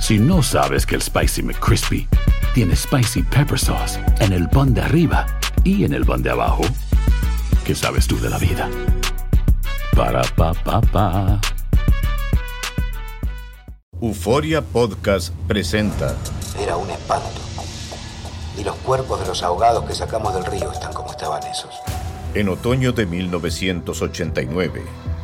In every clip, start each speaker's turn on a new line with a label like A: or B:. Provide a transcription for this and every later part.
A: Si no sabes que el Spicy McCrispy tiene Spicy Pepper Sauce en el pan de arriba y en el pan de abajo, ¿qué sabes tú de la vida? Para, pa, pa, pa.
B: Euforia Podcast presenta
C: Era un espanto. Y los cuerpos de los ahogados que sacamos del río están como estaban esos.
B: en otoño de 1989.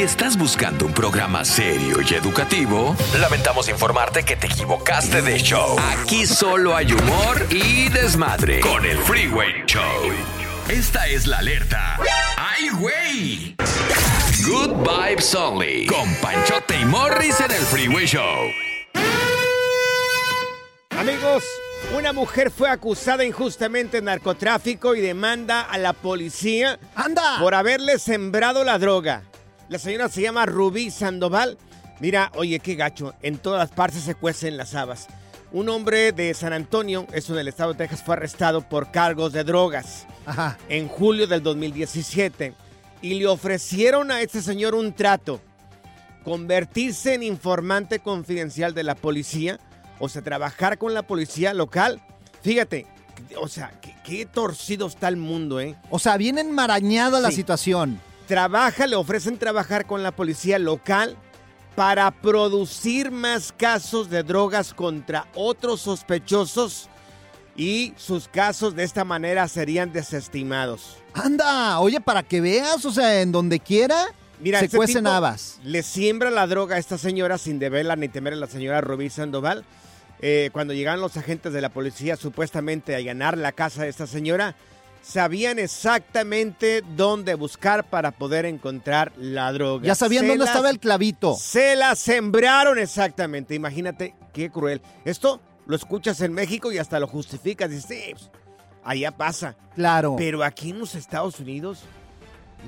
D: Si estás buscando un programa serio y educativo, lamentamos informarte que te equivocaste de show. Aquí solo hay humor y desmadre con el Freeway Show. Esta es la alerta. ¡Ay, güey! Good vibes only. Con Panchote y Morris en el Freeway Show.
E: Amigos, una mujer fue acusada injustamente de narcotráfico y demanda a la policía
F: ¡Anda!
E: por haberle sembrado la droga. La señora se llama Rubí Sandoval. Mira, oye, qué gacho. En todas partes se cuecen las habas. Un hombre de San Antonio, eso del estado de Texas, fue arrestado por cargos de drogas
F: Ajá.
E: en julio del 2017 y le ofrecieron a este señor un trato, convertirse en informante confidencial de la policía, o sea, trabajar con la policía local. Fíjate, o sea, qué, qué torcido está el mundo, ¿eh?
F: O sea, bien enmarañada la situación.
E: Trabaja, le ofrecen trabajar con la policía local para producir más casos de drogas contra otros sospechosos y sus casos de esta manera serían desestimados.
F: Anda, oye, para que veas, o sea, en donde quiera
E: Mira,
F: se
E: este
F: cuecen habas.
E: Le siembra la droga a esta señora sin deberla ni temer a la señora Rubí Sandoval. Eh, cuando llegaron los agentes de la policía supuestamente a allanar la casa de esta señora, sabían exactamente dónde buscar para poder encontrar la droga.
F: Ya sabían
E: Se
F: dónde
E: las-
F: estaba el clavito.
E: Se la sembraron exactamente. Imagínate qué cruel. Esto lo escuchas en México y hasta lo justificas. Dices, sí, pues, allá pasa.
F: Claro.
E: Pero aquí en los Estados Unidos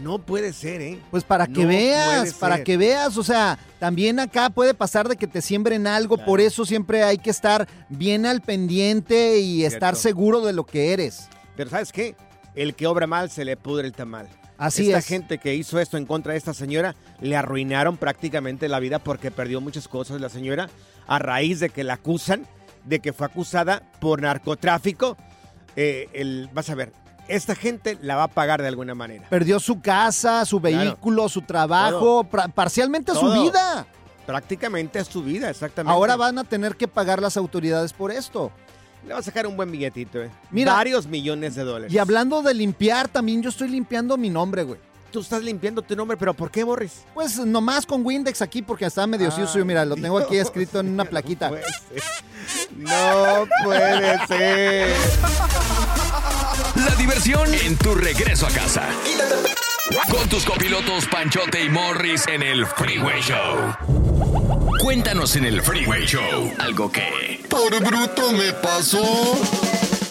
E: no puede ser, ¿eh?
F: Pues para que
E: No
F: veas, para que veas, o sea, también acá puede pasar de que te siembren algo, por eso siempre hay que estar bien al pendiente y estar seguro de lo que eres.
E: Pero ¿sabes qué? El que obra mal se le pudre el tamal.
F: Así
E: Esta
F: es.
E: gente que hizo esto en contra de esta señora le arruinaron prácticamente la vida porque perdió muchas cosas la señora a raíz de que la acusan de que fue acusada por narcotráfico. Eh, el, vas a ver, esta gente la va a pagar de alguna manera.
F: Perdió su casa, su
E: Claro.
F: vehículo, su trabajo, parcialmente su vida.
E: Prácticamente su vida, exactamente.
F: Ahora van a tener que pagar las autoridades por esto.
E: Le va a sacar un buen billetito, ¿eh?
F: Mira.
E: Varios millones de dólares.
F: Y hablando de limpiar, también yo estoy limpiando mi nombre, güey.
E: Tú estás limpiando tu nombre, pero ¿por qué, Morris?
F: Pues nomás con Windex aquí porque está medio
E: Ah,
F: sucio. Mira, lo tengo aquí escrito en una plaquita.
E: No puede ser. No puede ser.
D: La diversión en tu regreso a casa. Con tus copilotos Panchote y Morris en el Freeway Show. Cuéntanos en el Freeway Show algo que
G: Por bruto me pasó.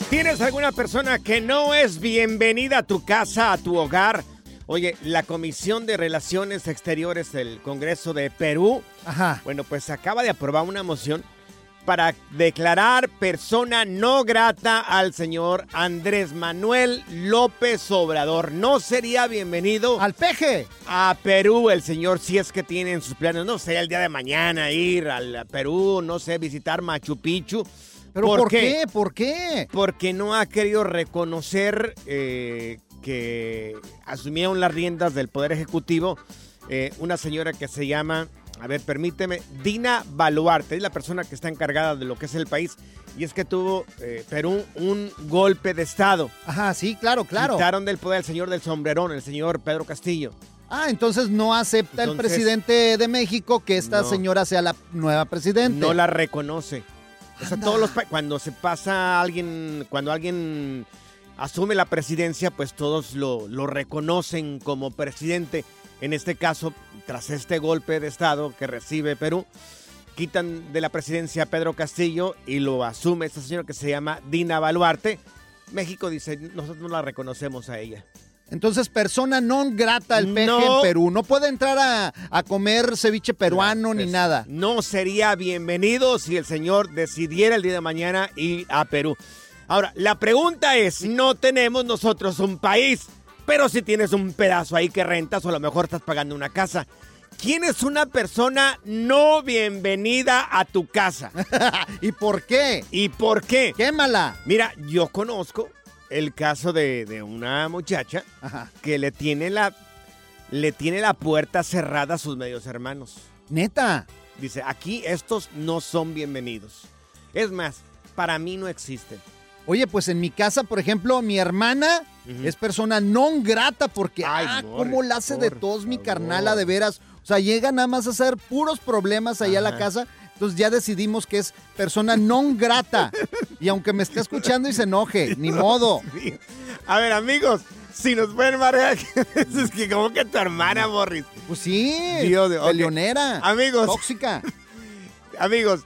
E: ¿Tienes alguna persona que no es bienvenida a tu casa, a tu hogar? Oye, la Comisión de Relaciones Exteriores del Congreso de Perú,
F: Ajá.
E: bueno, pues acaba de aprobar una moción para declarar persona no grata al señor Andrés Manuel López Obrador. No sería bienvenido
F: Al peje.
E: a Perú el señor si es que tiene en sus planes, no sé, el día de mañana ir al Perú, no sé, visitar Machu Picchu.
F: ¿Pero por, qué? ¿Por qué?
E: Porque no ha querido reconocer eh, que asumieron las riendas del Poder Ejecutivo eh, una señora que se llama, a ver, permíteme, Dina Baluarte, es la persona que está encargada de lo que es el país, y es que tuvo eh, Perú un golpe de Estado.
F: Ajá, sí, claro, claro.
E: Quitaron del poder al señor del sombrerón, el señor Pedro Castillo.
F: Ah, entonces no acepta el presidente de México que esta
E: No.
F: señora sea la nueva presidente.
E: No la reconoce. O sea, todos los cuando se pasa alguien, cuando alguien asume la presidencia, pues todos lo, lo reconocen como presidente. En este caso, tras este golpe de Estado que recibe Perú, quitan de la presidencia a Pedro Castillo y lo asume esta señora que se llama Dina Baluarte. México dice, nosotros no la reconocemos a ella.
F: Entonces, persona non grata el peje
E: No.
F: en Perú. No puede entrar a, a comer ceviche peruano ni nada.
E: No sería bienvenido si el señor decidiera el día de mañana ir a Perú. Ahora, la pregunta es, no tenemos nosotros un país, pero si tienes un pedazo ahí que rentas o a lo mejor estás pagando una casa. ¿Quién es una persona no bienvenida a tu casa?
F: ¿Y por qué?
E: ¿Y por qué?
F: Quémala.
E: Mira, yo conozco el caso de, de una muchacha
F: Ajá.
E: que le tiene la le tiene la puerta cerrada a sus medios hermanos.
F: Neta.
E: Dice, aquí estos no son bienvenidos. Es más, para mí no existen.
F: Oye, pues en mi casa, por ejemplo, mi hermana es persona non grata porque,
E: Ay,
F: ah, cómo la hace de
E: por
F: tos mi carnala, de veras. O sea, llega nada más a hacer puros problemas ahí a la casa. Entonces ya decidimos que es persona non grata. y aunque me esté escuchando y se enoje, ni modo.
E: A ver, amigos, si nos pueden marcar, es que como que tu hermana, Morris.
F: Pues sí,
E: Dios de- ok.
F: peleonera.
E: Amigos.
F: Tóxica.
E: Amigos,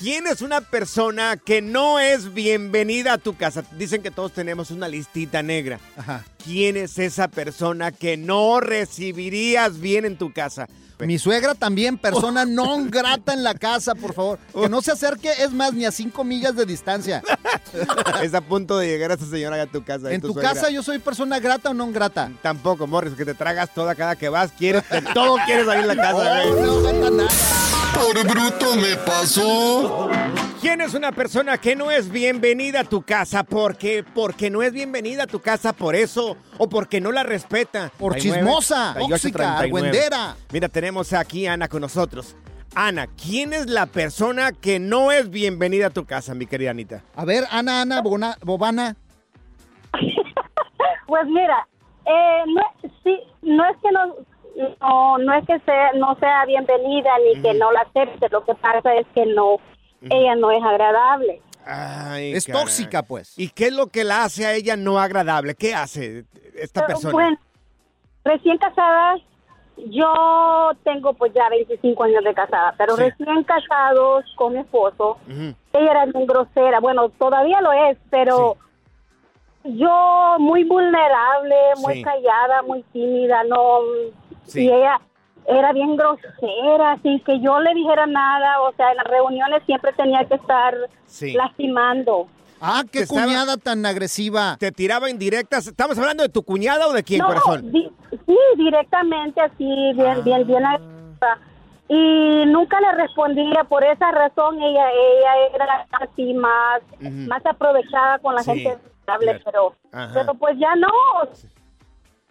E: ¿quién es una persona que no es bienvenida a tu casa? Dicen que todos tenemos una listita negra.
F: Ajá.
E: ¿Quién es esa persona que no recibirías bien en tu casa?
F: Mi suegra también, persona non grata en la casa, por favor. Que no se acerque, es más, ni a cinco millas de distancia.
E: es a punto de llegar esa señora a tu casa.
F: En tu
E: suegra.
F: casa yo soy persona grata o non grata.
E: Tampoco, Morris, que te tragas toda cada que vas. Quieres, todo quieres salir en la casa,
F: Oh,
E: güey.
F: no falta nada.
G: Por bruto me pasó.
E: ¿Quién es una persona que no es bienvenida a tu casa? ¿Por qué? Porque no es bienvenida a tu casa por eso o porque no la respeta.
F: Por
E: 39,
F: chismosa,
E: 38,
F: tóxica,
E: 39.
F: argüendera.
E: Mira, tenemos aquí a Ana con nosotros. Ana, ¿quién es la persona que no es bienvenida a tu casa, mi querida Anita?
F: A ver, Ana, Ana, Bona- Bobana.
H: Pues mira, eh, no, sí, no es que no, no, no es que sea, no sea bienvenida ni que no la acepte, lo que pasa es que no, ella no es agradable.
E: Ay,
F: Es
E: caray.
F: tóxica, pues.
E: ¿Y qué es lo que la hace a ella no agradable? ¿Qué hace esta
H: Pero,
E: persona?
H: Bueno, recién casada, yo tengo pues ya 25 años de casada, pero
E: Sí.
H: recién casados con mi esposo, ella era bien grosera, bueno, todavía lo es, pero yo muy vulnerable, muy
E: Sí.
H: callada, muy tímida, no,
E: Sí.
H: y ella era bien grosera, sin que yo le dijera nada, o sea, en las reuniones siempre tenía que estar
E: Sí.
H: lastimando.
F: Ah, qué
E: Te estaba-
F: cuñada tan agresiva.
E: ¿Te tiraba indirectas? ¿Estamos hablando de tu cuñada o de quién,
H: no,
E: corazón?
H: di- sí, directamente así, bien, bien, bien. agresiva. Y nunca le respondía, por esa razón ella, ella era así más, más aprovechada con la
E: Sí,
H: gente
E: claro.
H: pero,
E: Ajá.
H: pero pues ya no.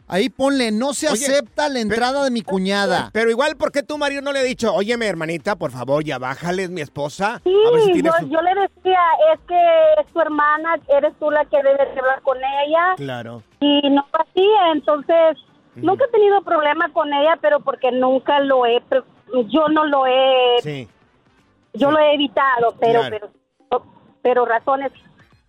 F: Ahí ponle, no se
E: Oye,
F: acepta la entrada de mi cuñada.
E: Pero igual, ¿por qué tu marido no le ha dicho, óyeme, hermanita, por favor, ya bájale, es mi esposa?
H: Sí,
E: a ver si
H: yo,
E: su-".
H: yo le decía, es que es tu hermana, eres tú la que debes de hablar con ella.
E: Claro.
H: Y no así, entonces nunca he tenido problema con ella, pero porque nunca lo he, yo no lo he,
E: Sí.
H: yo lo he evitado, pero,
E: Claro.
H: pero, pero razones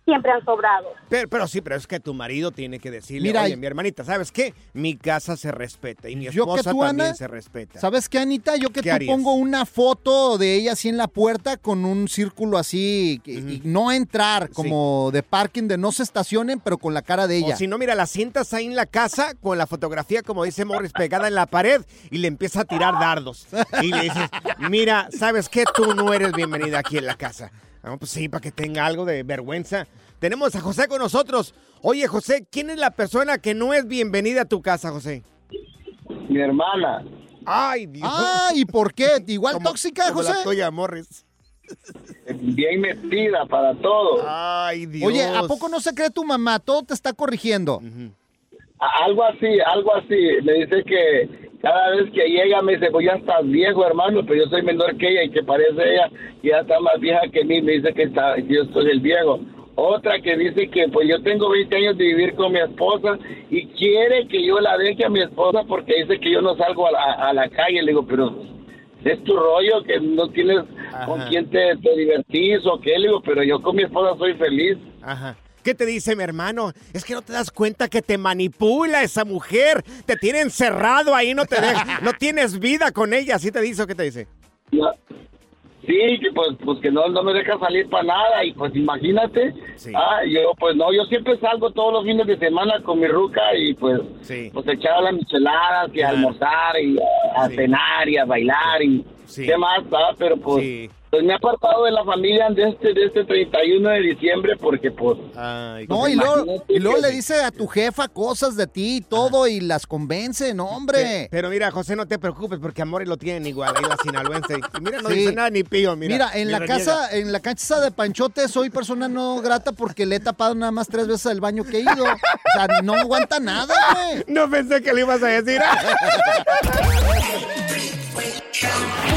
H: siempre han sobrado.
E: Pero, pero sí, pero es que tu marido tiene que decirle,
F: Mira,
E: oye,
F: y-
E: mi hermanita, ¿sabes qué? Mi casa se respeta y mi
F: Yo que
E: esposa
F: tú,
E: también
F: Ana,
E: se respeta.
F: ¿Sabes qué, Anita? Yo que
E: ¿Qué
F: tú
E: harías?
F: pongo una foto de ella así en la puerta con un círculo así, y no entrar, como de parking, de no se estacionen, pero con la cara de ella.
E: O si no, mira, la sientas ahí en la casa con la fotografía, como dice Morris, pegada en la pared y le empieza a tirar dardos. Y le dices, mira, ¿sabes qué? Tú no eres bienvenida aquí en la casa. Ah, pues sí, para que tenga algo de vergüenza. Tenemos a José con nosotros. Oye, José, ¿quién es la persona que no es bienvenida a tu casa, José?
I: Mi hermana.
E: Ay, Dios.
F: Ah, ¿y por qué? ¿Igual
E: Como-
F: tóxica,
E: como
F: José?
E: la tuya, Morris.
I: Bien metida para todo.
E: Ay, Dios.
F: Oye, ¿a poco no se cree tu mamá? Todo te está corrigiendo.
I: Algo así, algo así. Me dice que cada vez que llega me dice, pues ya estás viejo, hermano, pero yo soy menor que ella y que parece ella ya está más vieja que mí. Me dice que, está, yo soy el viejo. Otra que dice que pues yo tengo 20 años de vivir con mi esposa y quiere que yo la deje a mi esposa porque dice que yo no salgo a la, a la calle. Le digo, pero es tu rollo que no tienes con quién te, te divertís o qué. Le digo, pero yo con mi esposa soy feliz.
E: Ajá. ¿Qué te dice mi hermano? Es que no te das cuenta que te manipula esa mujer. Te tiene encerrado ahí, no te deja, no tienes vida con ella. ¿Así te dice o qué te dice?
I: Sí, que pues, pues que no, no me deja salir para nada y pues imagínate, ah, yo pues no, yo siempre salgo todos los fines de semana con mi ruca y pues, pues echar a las micheladas y a almorzar y a, a cenar y a bailar y qué más, ah, pero pues, pues me he apartado de la familia de este, de este 31 de diciembre porque pues...
F: No, y luego, y luego le dice a tu jefa cosas de ti y todo y las convence, no, hombre.
E: Pero mira, José, no te preocupes porque Amores lo tienen igual, ahí la sinaloense. Y mira, no
F: Sí.
E: dice nada ni pío, mira.
F: Mira, en la casa, en la cancha de Panchote soy persona no grata porque le he tapado nada más tres veces el baño que he ido. O sea, no aguanta nada, güey.
E: No pensé que le ibas a decir.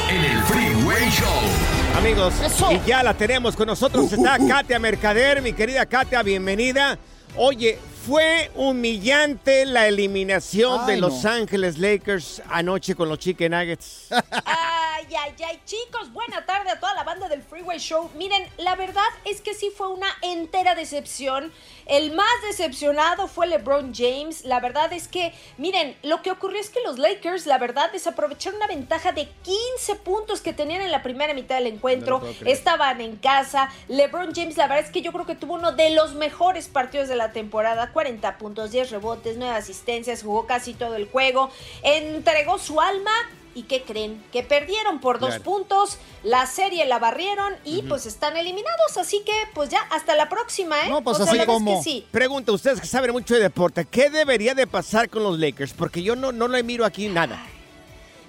D: en el Freeway Show.
E: Amigos, y ya la tenemos con nosotros. Está Katia Mercader, mi querida Katia, bienvenida. Oye, fue humillante la eliminación
J: Ay,
E: de Los
J: no.
E: Ángeles Lakers anoche con los Chicken Nuggets.
J: Ay, ay, ay, chicos, buena tarde a toda la banda del Freeway Show. Miren, la verdad es que sí fue una entera decepción. El más decepcionado fue LeBron James. La verdad es que, miren, lo que ocurrió es que los Lakers, la verdad, desaprovecharon una ventaja de 15 puntos que tenían en la primera mitad del encuentro.
K: No.
J: Estaban en casa. LeBron James, la verdad es que yo creo que tuvo uno de los mejores partidos de la temporada. 40 puntos, 10 rebotes, 9 asistencias, jugó casi todo el juego. Entregó su alma. ¿Y qué creen? Que perdieron por dos
E: Claro.
J: puntos, la serie la barrieron y pues están eliminados, así que pues ya hasta la próxima, ¿eh?
E: No, pues
J: O sea,
E: así como.
J: que sí.
E: Pregunta, ustedes que saben mucho de deporte, ¿qué debería de pasar con los Lakers? Porque yo no, no le miro aquí nada.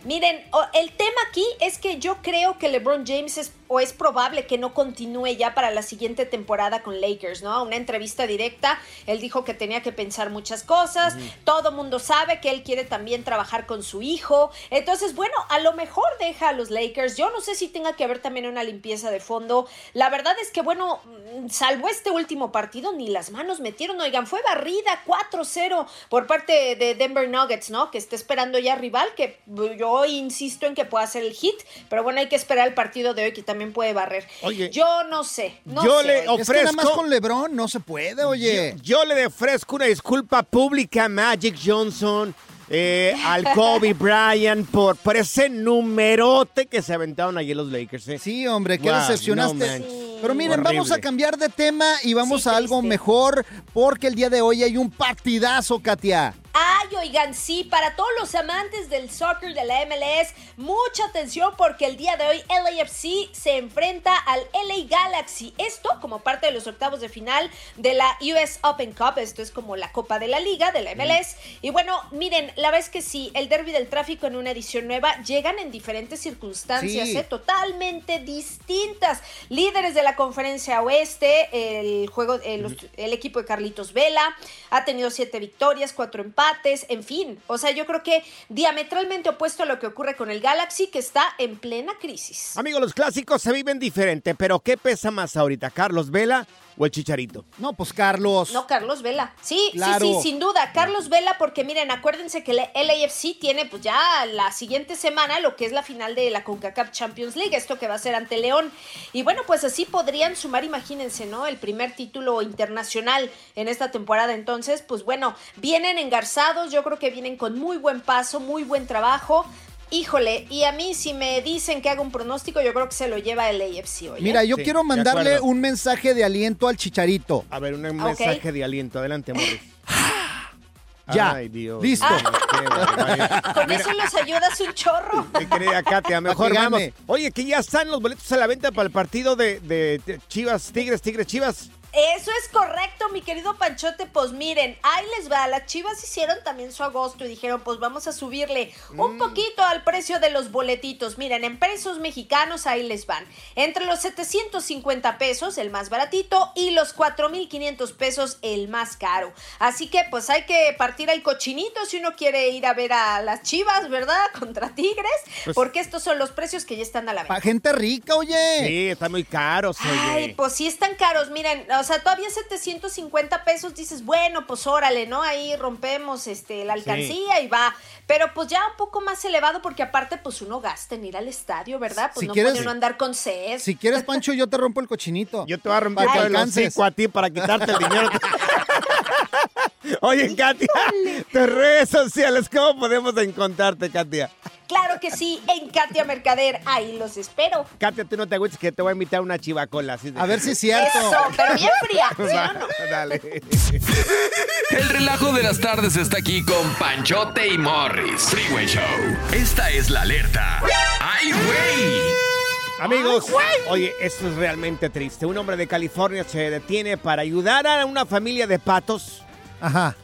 J: Miren, el tema aquí es que yo creo que LeBron James es o es probable que no continúe ya para la siguiente temporada con Lakers, ¿no? Una entrevista directa, él dijo que tenía que pensar muchas cosas, todo mundo sabe que él quiere también trabajar con su hijo, entonces bueno, a lo mejor deja a los Lakers, yo no sé si tenga que haber también una limpieza de fondo, la verdad es que bueno, mm, salvo este último partido, ni las manos metieron, oigan, fue barrida 4-0 por parte de Denver Nuggets, ¿no? Que está esperando ya rival, que yo insisto en que pueda hacer el hit, pero bueno, hay que esperar el partido de hoy que también puede barrer.
E: Oye,
J: yo no sé, no
E: yo
J: sé,
E: le.
F: Es que nada
E: ofrezco-
F: más con LeBron no se puede, oye.
E: Yo, yo le ofrezco una disculpa pública a Magic Johnson, eh, al Kobe Bryant, por, por ese numerote que se aventaron ayer los Lakers. eh.
F: Sí, hombre, qué
E: Wow,
F: decepcionaste.
E: no.
F: Pero miren,
E: Horrible.
F: vamos a cambiar de tema y vamos a algo mejor porque el día de hoy hay un partidazo, Katia.
J: Ay, oigan, sí, para todos los amantes del soccer de la MLS, mucha atención porque el día de hoy LAFC se enfrenta al LA Galaxy. Esto como parte de los octavos de final de la US Open Cup. Esto es como la Copa de la Liga de la MLS. Y bueno, miren, la es que sí, el derby del tráfico en una edición nueva llegan en diferentes circunstancias,
K: Sí.
J: ¿eh? totalmente distintas. Líderes de la conferencia oeste, el juego, eh, los- el equipo de Carlitos Vela ha tenido siete victorias, cuatro empates, en fin. O sea, yo creo que diametralmente opuesto a lo que ocurre con el Galaxy, que está en plena crisis.
E: Amigos, los clásicos se viven diferente, pero ¿qué pesa más ahorita, Carlos Vela o el Chicharito?
F: No, pues Carlos.
J: No, Carlos Vela. Sí,
E: Claro.
J: sí, sí, sin duda. Carlos Vela, porque miren, acuérdense que el LAFC tiene pues ya la siguiente semana lo que es la final de la CONCACAF Champions League, esto que va a ser ante León. Y bueno, pues así podrían sumar, imagínense, ¿no? El primer título internacional en esta temporada. Entonces, pues bueno, vienen engarzados, yo creo que vienen con muy buen paso, muy buen trabajo. Híjole, y a mí si me dicen que haga un pronóstico, yo creo que se lo lleva el AFC hoy. ¿eh?
F: Mira, yo
E: Sí,
F: quiero mandarle un mensaje de aliento al Chicharito.
E: A ver, un mensaje de aliento. Adelante, Morris.
F: Ya,
E: Ay, Dios
F: listo.
J: Con eso los ayudas un chorro.
E: Mi querida Katia, mejor vamos. Oye, que ya están los boletos a la venta para el partido de Chivas, Tigres, Tigres, Chivas.
J: Eso es correcto, mi querido Panchote. Pues miren, ahí les va. Las chivas hicieron también su agosto y dijeron, pues vamos a subirle un poquito al precio de los boletitos. Miren, en pesos mexicanos ahí les van. Entre los 750 pesos, el más baratito, y los 4,500 pesos, el más caro. Así que pues hay que partir al cochinito si uno quiere ir a ver a las chivas, ¿verdad? Contra Tigres,
E: Pues-
J: porque estos son los precios que ya están a la venta.
F: Pa' gente rica, oye.
E: Sí, están muy caros, oye.
J: Ay, pues sí están caros, miren, o sea, todavía 750 pesos dices, bueno, pues órale, ¿no? Ahí rompemos este la alcancía y va. Pero pues ya un poco más elevado porque aparte pues uno gasta en ir al estadio, ¿verdad? Pues
F: Si
J: no
F: quieres-
J: puede uno andar con sed.
F: Si quieres, Pancho, yo te rompo el cochinito.
E: Yo te voy a romper todo el hocico a ti para quitarte el dinero. Oye, Katia, tus redes sociales, ¿cómo podemos encontrarte, Katia?
J: Claro que sí, en Katia Mercader, ahí los espero.
E: Katia, tú no te agüites que te voy a invitar a una chivacola. de-
F: A ver si es cierto.
J: Eso, pero bien fría, ¿sí o no?
E: Dale.
D: El relajo de las tardes está aquí con Panchote y Morris. Freeway Show. Esta es la alerta. ¡Ay, güey!
E: Amigos, oye, esto es realmente triste. Un hombre de California se detiene para ayudar a una familia de patos.
F: Ajá.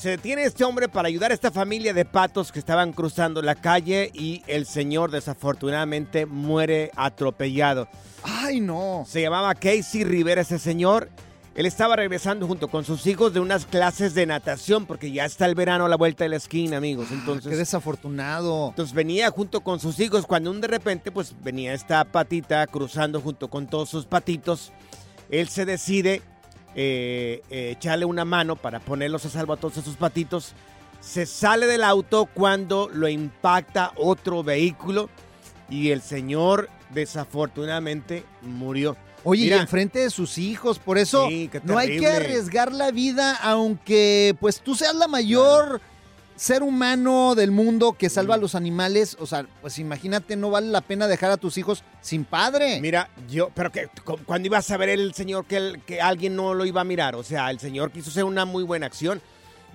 E: Se detiene este hombre para ayudar a esta familia de patos que estaban cruzando la calle y el señor desafortunadamente muere atropellado.
F: Ay, no.
E: Se llamaba Casey Rivera ese señor. Él estaba regresando junto con sus hijos de unas clases de natación porque ya está el verano a la vuelta de la esquina, amigos. Entonces,
F: Qué desafortunado.
E: entonces venía junto con sus hijos cuando un de repente pues venía esta patita cruzando junto con todos sus patitos. Él se decide eh, eh, echarle una mano para ponerlos a salvo a todos sus patitos. Se sale del auto cuando lo impacta otro vehículo y el señor desafortunadamente murió.
F: Oye,
E: Mira,
F: y enfrente de sus hijos, por eso
E: Sí,
F: no hay que arriesgar la vida, aunque pues tú seas la mayor ser humano del mundo que salva a los animales. O sea, pues imagínate, no vale la pena dejar a tus hijos sin padre.
E: Mira, yo, pero que cu- cuando iba a saber el señor que, el- que alguien no lo iba a mirar, o sea, el señor quiso hacer una muy buena acción.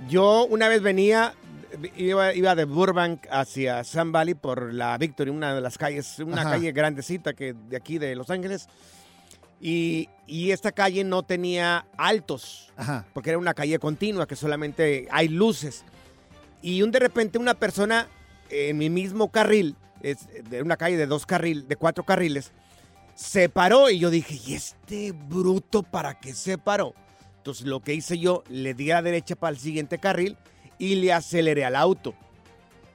E: Yo una vez venía, iba, iba de Burbank hacia Sun Valley por la Victory, una de las calles, una
F: Ajá.
E: calle grandecita que de aquí de Los Ángeles. Y, y esta calle no tenía altos,
F: Ajá.
E: porque era una calle continua que solamente hay luces. Y un de repente una persona en mi mismo carril, es de una calle de dos carriles, de cuatro carriles, Se paró y yo dije, ¿y este bruto para qué se paró? Entonces lo que hice yo, le di a la derecha para el siguiente carril y le aceleré al auto.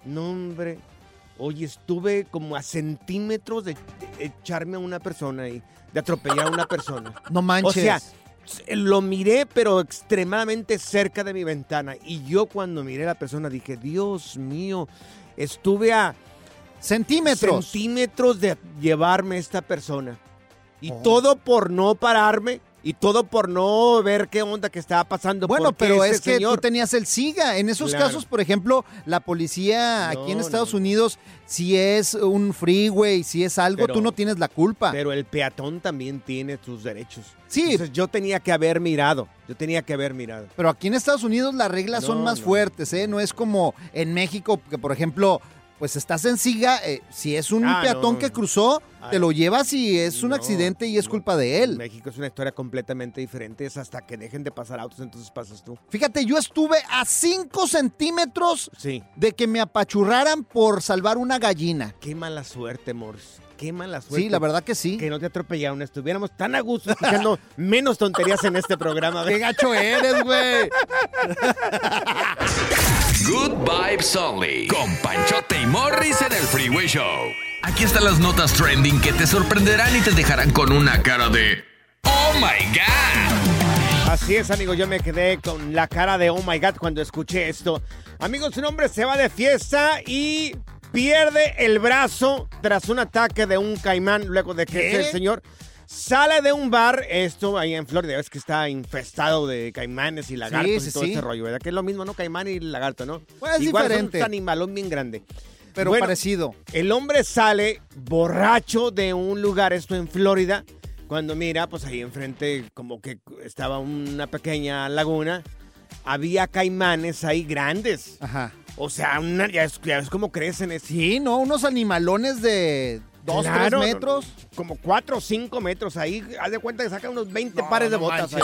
E: No, hombre. Oye, estuve como a centímetros de echarme a una persona y de atropellar a una persona.
F: No manches.
E: O sea, lo miré, pero extremadamente cerca de mi ventana. Y yo cuando miré a la persona dije, Dios mío, estuve a
F: centímetros,
E: centímetros de llevarme esta persona. Y
F: Oh.
E: todo por no pararme y todo por no ver qué onda que estaba pasando.
F: Bueno, pero es que
E: señor-
F: tú tenías el SIGA. En esos
E: Claro.
F: casos, por ejemplo, la policía aquí en
E: No,
F: Estados Unidos, si es un freeway, si es algo,
E: Pero-
F: tú no tienes la culpa.
E: Pero el peatón también tiene sus derechos.
F: Sí.
E: Entonces yo tenía que haber mirado. Yo tenía que haber mirado.
F: Pero aquí en Estados Unidos las reglas son más fuertes, ¿eh? No es como en México, que por ejemplo, pues estás en siga, eh, si es un
E: Ah,
F: peatón
E: no.
F: que cruzó, te lo llevas y es un
E: No,
F: accidente y es culpa de él.
E: México es una historia completamente diferente. Es hasta que dejen de pasar autos, entonces pasas tú.
F: Fíjate, yo estuve a 5 centímetros
E: Sí.
F: de que me apachurraran por salvar una gallina.
E: Qué mala suerte, Morris. Qué mala suerte.
F: Sí, la verdad que sí.
E: Que no te atropellaron. Estuviéramos tan a gusto escuchando menos tonterías en este programa.
F: ¡Qué gacho eres, güey!
D: Good Vibes Only. Con Panchote y Morris en el Freeway Show. Aquí están las notas trending que te sorprenderán y te dejarán con una cara de. ¡Oh my God!
E: Así es, amigos, yo me quedé con la cara de oh my god cuando escuché esto. Amigos, un hombre se va de fiesta y pierde el brazo tras un ataque de un caimán luego de que
F: ¿Qué?
E: el señor sale de un bar, esto ahí en Florida, es que está infestado de caimanes y lagartos
F: sí,
E: y todo
F: sí.
E: ese rollo, ¿verdad? Que es lo mismo, ¿no? Caimán y lagarto, ¿no?
F: Pues es
E: Igual
F: diferente.
E: es un animalón bien grande.
F: Pero
E: Bueno,
F: parecido.
E: El hombre sale borracho de un lugar, esto en Florida, cuando mira, pues ahí enfrente como que estaba una pequeña laguna, había caimanes ahí grandes.
F: Ajá.
E: O sea, una- ya, es, ya es como crecen. Es,
F: Sí, ¿no? Unos animalones de 2,
E: Claro,
F: 3 metros.
E: Como 4 o 5 metros ahí. Haz de cuenta que saca unos 20 pares de botas ahí.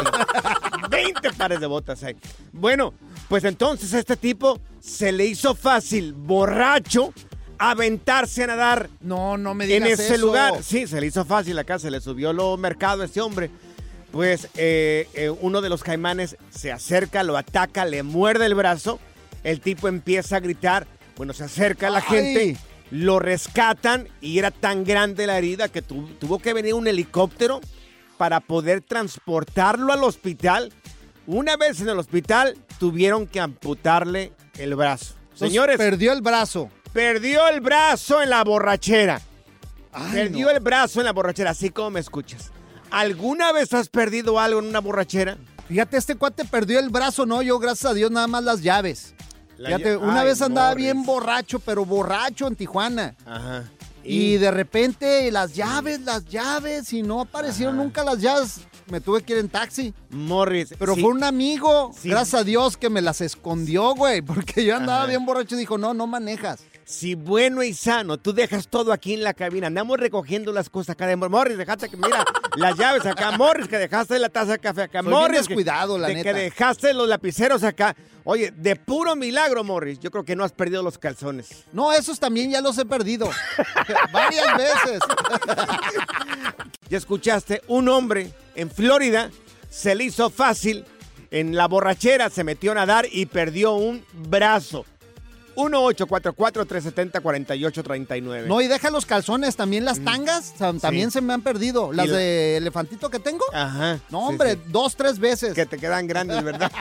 E: 20 pares de botas ahí. Bueno, pues entonces a este tipo se le hizo fácil, borracho, aventarse a nadar
F: No, no me
E: en
F: digas
E: ese
F: eso.
E: lugar. Sí, se le hizo fácil acá, se le subió lo mercado a este hombre. Pues eh, eh, uno de los caimanes se acerca, lo ataca, le muerde el brazo. El tipo empieza a gritar. Bueno, se acerca a la
F: Ay.
E: gente, lo rescatan y era tan grande la herida que tu- tuvo que venir un helicóptero para poder transportarlo al hospital. Una vez en el hospital, tuvieron que amputarle el brazo.
F: Entonces,
E: Señores,
F: Perdió el brazo.
E: perdió el brazo en la borrachera.
F: Ay,
E: Perdió
F: no.
E: el brazo en la borrachera, así como me escuchas. ¿Alguna vez has perdido algo en una borrachera?
F: Fíjate, este cuate perdió el brazo, no, yo gracias a Dios nada más las llaves. Fíjate, una
E: Ay,
F: vez andaba
E: Morris.
F: bien borracho, pero borracho en Tijuana.
E: Ajá.
F: Y, de repente las llaves, las llaves, y no aparecieron nunca las llaves. Me tuve que ir en taxi.
E: Morris.
F: Pero
E: sí,
F: fue un amigo,
E: Sí.
F: gracias a Dios, que me las escondió, güey. Porque yo andaba
E: Ajá.
F: bien borracho y dijo, no, no manejas.
E: Si bueno y sano, tú dejas todo aquí en la cabina. Andamos recogiendo las cosas acá de Morris, dejaste que, mira, las llaves acá. Morris, que dejaste la taza de café acá.
F: Soy
E: Morris,
F: descuidado, la
E: de
F: neta.
E: que dejaste los lapiceros acá. Oye, de puro milagro, Morris, yo creo que no has perdido los calzones.
F: No, esos también ya los he perdido. Varias veces.
E: Ya escuchaste, un hombre en Florida se le hizo fácil, en la borrachera se metió a nadar y perdió un brazo. 1-844-370-4839.
F: No, y deja los calzones, también las tangas, o sea, también se me han perdido. Las
E: Mm. La-
F: de elefantito que tengo.
E: Ajá.
F: No,
E: sí,
F: hombre,
E: sí.
F: dos, tres veces.
E: Que te quedan grandes, ¿verdad?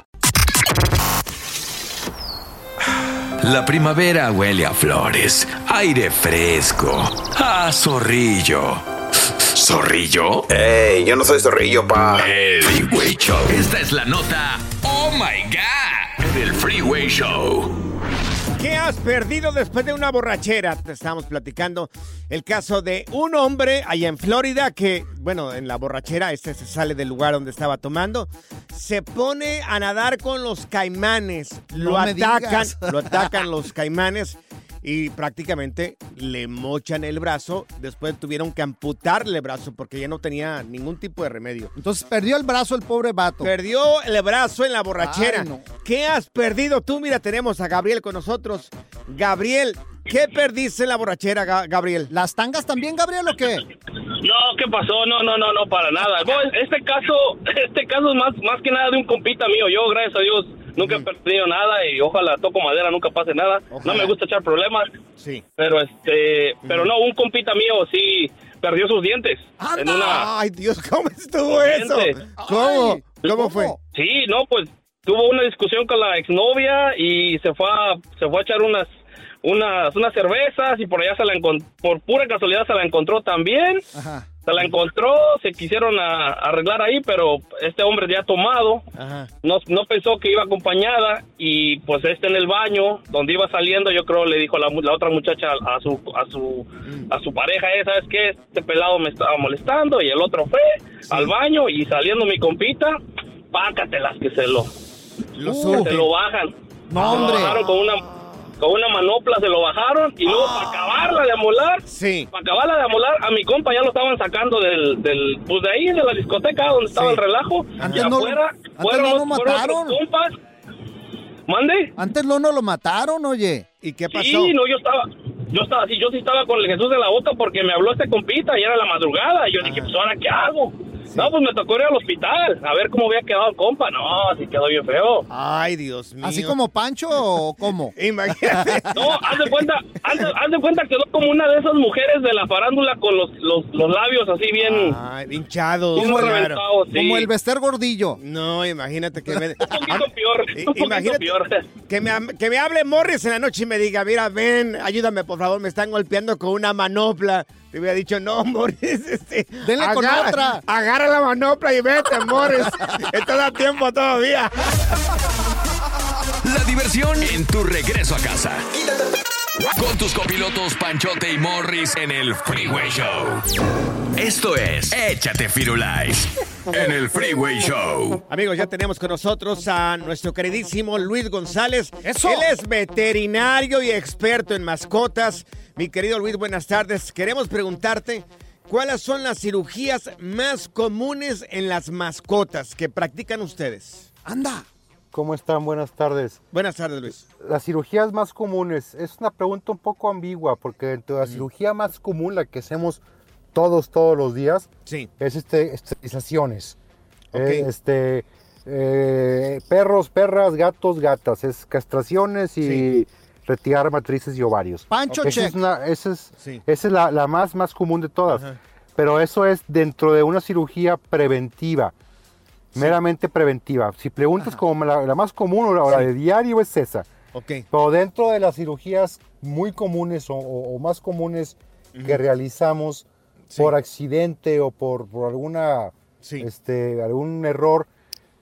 D: La primavera huele a flores, aire fresco, a zorrillo. ¿Zorrillo?
K: ¡Ey! Yo no soy zorrillo, pa.
D: El Freeway Show. Esta es la nota. ¡Oh my God! Del Freeway Show.
E: ¿Qué has perdido después de una borrachera? Te estábamos platicando el caso de un hombre allá en Florida que, bueno, en la borrachera, este se sale del lugar donde estaba tomando, se pone a nadar con los caimanes, lo
F: No
E: atacan, lo atacan los caimanes y prácticamente le mochan el brazo. Después tuvieron que amputarle el brazo porque ya no tenía ningún tipo de remedio.
F: Entonces perdió el brazo el pobre vato.
E: Perdió el brazo en la borrachera.
F: Ay, no.
E: ¿Qué has perdido tú? Mira, tenemos a Gabriel con nosotros. Gabriel, ¿qué perdiste la borrachera, Ga- Gabriel?
F: ¿Las tangas también, Gabriel, o qué?
L: No, ¿qué pasó? No, no, no, no, para nada. Este caso, este caso es más, más que nada de un compita mío. Yo, gracias a Dios, nunca he perdido nada y ojalá toco madera, nunca pase nada. No me gusta echar problemas.
E: Sí.
L: Pero este, pero no, un compita mío sí perdió sus dientes. En una,
E: Ay, Dios, ¿cómo estuvo eso? ¿Cómo? ¿Cómo fue?
L: Sí, no, pues tuvo una discusión con la exnovia y se fue a, se fue a echar unas unas unas cervezas y por allá se la por pura casualidad se la encontró también.
F: Ajá.
L: Se la encontró, se quisieron a- arreglar ahí, pero este hombre ya tomado,
E: Ajá.
L: no, no pensó que iba acompañada y pues este en el baño, donde iba saliendo, yo creo le dijo la, la otra muchacha a su a su a su pareja, eh, ¿sabes qué? Este pelado me estaba molestando y el otro fue al baño y saliendo mi compita, pácatelas que se lo
E: Lo
L: que
E: surte.
L: se lo bajan.
F: No,
L: lo
F: hombre.
L: bajaron con una con una manopla se lo bajaron y luego para acabarla de amolar,
E: Sí.
L: para acabarla de amolar, a mi compa ya lo estaban sacando del, del pues de ahí, de la discoteca donde estaba
E: Sí.
L: el relajo.
F: Antes
L: y
F: no-
L: afuera,
F: antes
L: fueron,
F: no lo
L: fueron
F: mataron.
L: compas. ¿Mande?
F: Antes no nos lo mataron, oye.
E: ¿Y qué pasó?
L: Sí, no, yo estaba, yo estaba así, yo sí estaba con el Jesús en la boca porque me habló este compita y era la madrugada. Y yo dije, pues ahora qué hago. No, pues me tocó ir al hospital a ver cómo había quedado el compa. No, así quedó bien feo.
E: Ay, Dios mío.
F: ¿Así como Pancho o cómo?
E: Imagínate.
L: No, haz de cuenta, haz de, haz de cuenta quedó como una de esas mujeres de la farándula con los, los, los labios así bien,
E: Ay, hinchados.
L: bien
E: claro.
L: sí.
F: Como el Bester Gordillo.
E: No, imagínate que me...
L: Un poquito peor, un poquito
E: Imagínate
L: peor.
E: que me, que me hable Morris en la noche y me diga, mira, ven, ayúdame, por favor, me están golpeando con una manopla. Te hubiera dicho, no, Morris, este,
F: Denle con otra.
E: Agarra la manopla y vete, Morris. Esto da tiempo todavía.
D: La diversión en tu regreso a casa. Con tus copilotos Panchote y Morris en el Freeway Show. Esto es Échate Firulais en el Freeway Show.
E: Amigos, ya tenemos con nosotros a nuestro queridísimo Luis González.
F: ¡Eso!
E: Él es veterinario y experto en mascotas. Mi querido Luis, buenas tardes. Queremos preguntarte, ¿cuáles son las cirugías más comunes en las mascotas que practican ustedes?
F: Anda.
M: ¿Cómo están? Buenas tardes.
E: Buenas tardes, Luis.
M: Las cirugías más comunes es una pregunta un poco ambigua porque dentro de la cirugía más común, la que hacemos todos, todos los días,
E: Sí.
M: es este, esterilizaciones. Eh, este, eh, perros, perras, gatos, gatas. Es castraciones y retirar matrices y ovarios.
F: Pancho
M: Esa
F: check.
M: es, una- esa es,
E: Sí.
M: esa es la, la más, más común de todas. Pero eso es dentro de una cirugía preventiva. Meramente preventiva. Si preguntas como la, la más común o la, de diario es esa.
E: Ok.
M: Pero dentro de las cirugías muy comunes o, o- o más comunes que realizamos por accidente o por, por alguna este, algún error,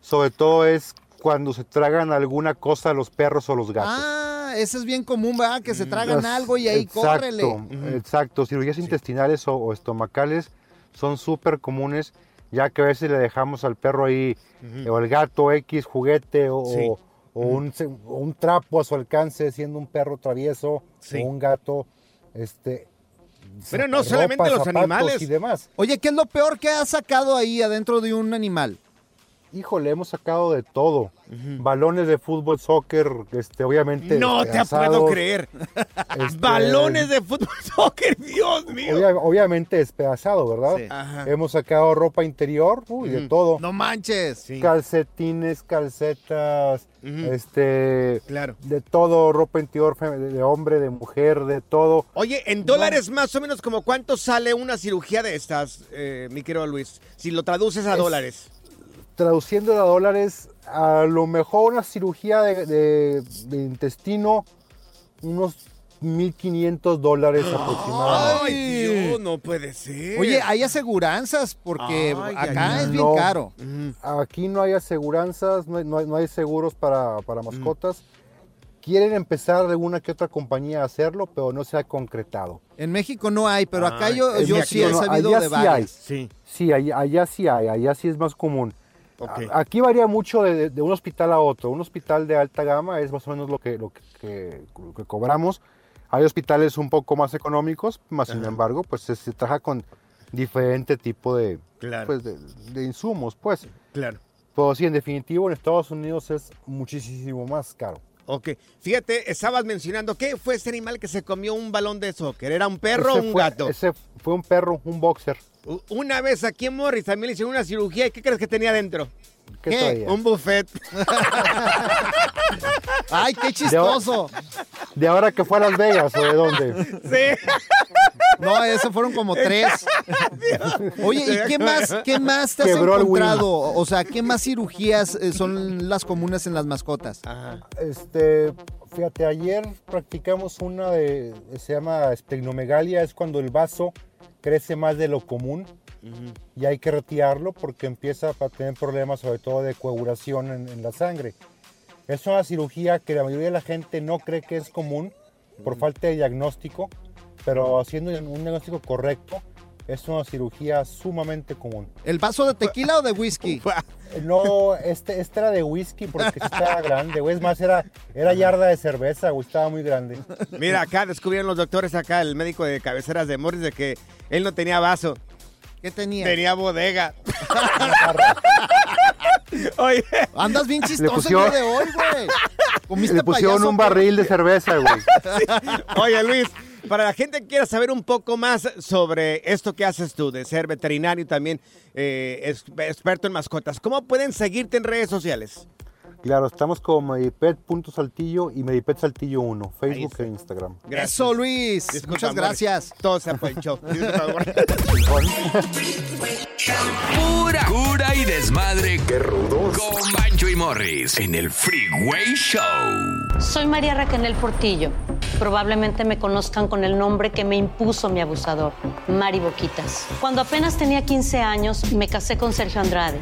M: sobre todo es cuando se tragan alguna cosa los perros o los gatos.
F: Ah, ese es bien común, ¿verdad? Que se tragan
M: Las-
F: algo y ahí
M: exacto,
F: córrele.
M: Exacto, cirugías intestinales o, o estomacales son súper comunes, ya que a veces le dejamos al perro ahí, o al gato X juguete, o,
E: Sí.
M: o un, un trapo a su alcance, siendo un perro travieso,
E: Sí.
M: o un gato, este...
E: Pero no
M: ropa,
E: solamente los animales.
M: y demás.
F: Oye, ¿qué es lo peor que has sacado ahí adentro de un animal?
M: Híjole, hemos sacado de todo. Balones de fútbol, soccer, este, obviamente.
E: No te puedo creer.
M: Este,
E: Balones de fútbol, soccer, Dios mío.
M: obvia- obviamente despedazado, ¿verdad?
F: Sí.
E: Ajá.
M: Hemos sacado ropa interior, uy, de todo.
F: No manches.
M: Calcetines, calcetas, este,
E: Claro.
M: de todo, ropa interior de hombre, de mujer, de todo.
E: Oye, en dólares más o menos, como cuánto sale una cirugía de estas, eh, mi querido Luis? Si lo traduces a
M: Es-
E: dólares.
M: Traduciendo a dólares, a lo mejor una cirugía de, de- de intestino, unos 1.500 dólares aproximadamente.
E: Ay, Dios, no puede ser.
F: Oye, hay aseguranzas porque
E: Ay,
F: acá es bien
M: No.
F: caro.
M: Aquí no hay aseguranzas, no hay, no hay- no hay seguros para, para mascotas. Quieren empezar de una que otra compañía a hacerlo, pero no se ha concretado.
F: En México no hay, pero acá
E: Ay,
F: yo, sí he
M: no,
F: sabido
M: allá
F: de
M: sí
F: varias.
M: hay.
E: Sí.
M: Sí, allá, allá sí hay, allá sí es más común.
E: Ok.
M: A- Aquí varía mucho de, de un hospital a otro. Un hospital de alta gama es más o menos lo que, lo que, que- lo que cobramos. Hay hospitales un poco más económicos, más sin embargo, pues se, se trabaja con diferente tipo de,
E: Claro.
M: pues, de, de insumos, pues.
E: Claro.
M: Pero sí, en definitivo, en Estados Unidos es muchísimo más caro.
E: Ok. Fíjate, estabas mencionando, ¿qué fue ese animal que se comió un balón de soccer? ¿Era un perro
M: Ese
E: o un
M: fue-
E: gato?
M: Ese fue un perro, un boxer.
E: Una vez aquí en Morris también le hicieron una cirugía. ¿Y qué crees que tenía dentro?
M: ¿Qué traía?
E: Un buffet.
F: Ay, qué chistoso.
M: ¿De ahora que fue a Las Vegas o de dónde?
E: sí.
F: No, esos fueron como tres. Oye, ¿y qué más, qué más te has
M: Quebró
F: encontrado? O sea, ¿qué más cirugías eh, son las comunes en las mascotas?
E: Ajá.
M: Este, fíjate, ayer practicamos una de, se llama esplenomegalia, es cuando el vaso crece más de lo común y hay que retirarlo porque empieza a tener problemas sobre todo de coagulación en, en la sangre. Es una cirugía que la mayoría de la gente no cree que es común por falta de diagnóstico, pero haciendo un diagnóstico correcto es una cirugía sumamente común.
F: ¿El vaso de tequila o de whisky?
M: No, este, este era de whisky porque estaba grande, güey. Es más, era, era yarda de cerveza, güey. Estaba muy grande.
E: Mira, acá descubrieron los doctores, acá el médico de cabeceras de Morris, de que él no tenía vaso,
F: ¿Qué tenía?
E: tenía bodega. Oye,
F: Andas bien chistoso
M: pusieron-
F: el día de hoy, güey. ¿Comiste
M: Le pusieron
F: payaso
M: un barril de cerveza, güey.
E: oye Luis, para la gente que quiera saber un poco más sobre esto que haces tú, de ser veterinario y también eh, experto en mascotas, ¿cómo pueden seguirte en redes sociales?
M: Claro, estamos como Medipet.saltillo y Medipet Saltillo 1, Facebook e Instagram.
F: Eso, Luis.
E: Disculpa,
F: Muchas
E: amor.
F: gracias.
E: Todo se fue el show.
D: Pura cura y desmadre. Qué rudos. Con Bancho y Morris en el Freeway Show.
N: Soy María Raquel Portillo. Probablemente me conozcan con el nombre que me impuso mi abusador, Mari Boquitas. Cuando apenas tenía 15 años, me casé con Sergio Andrade,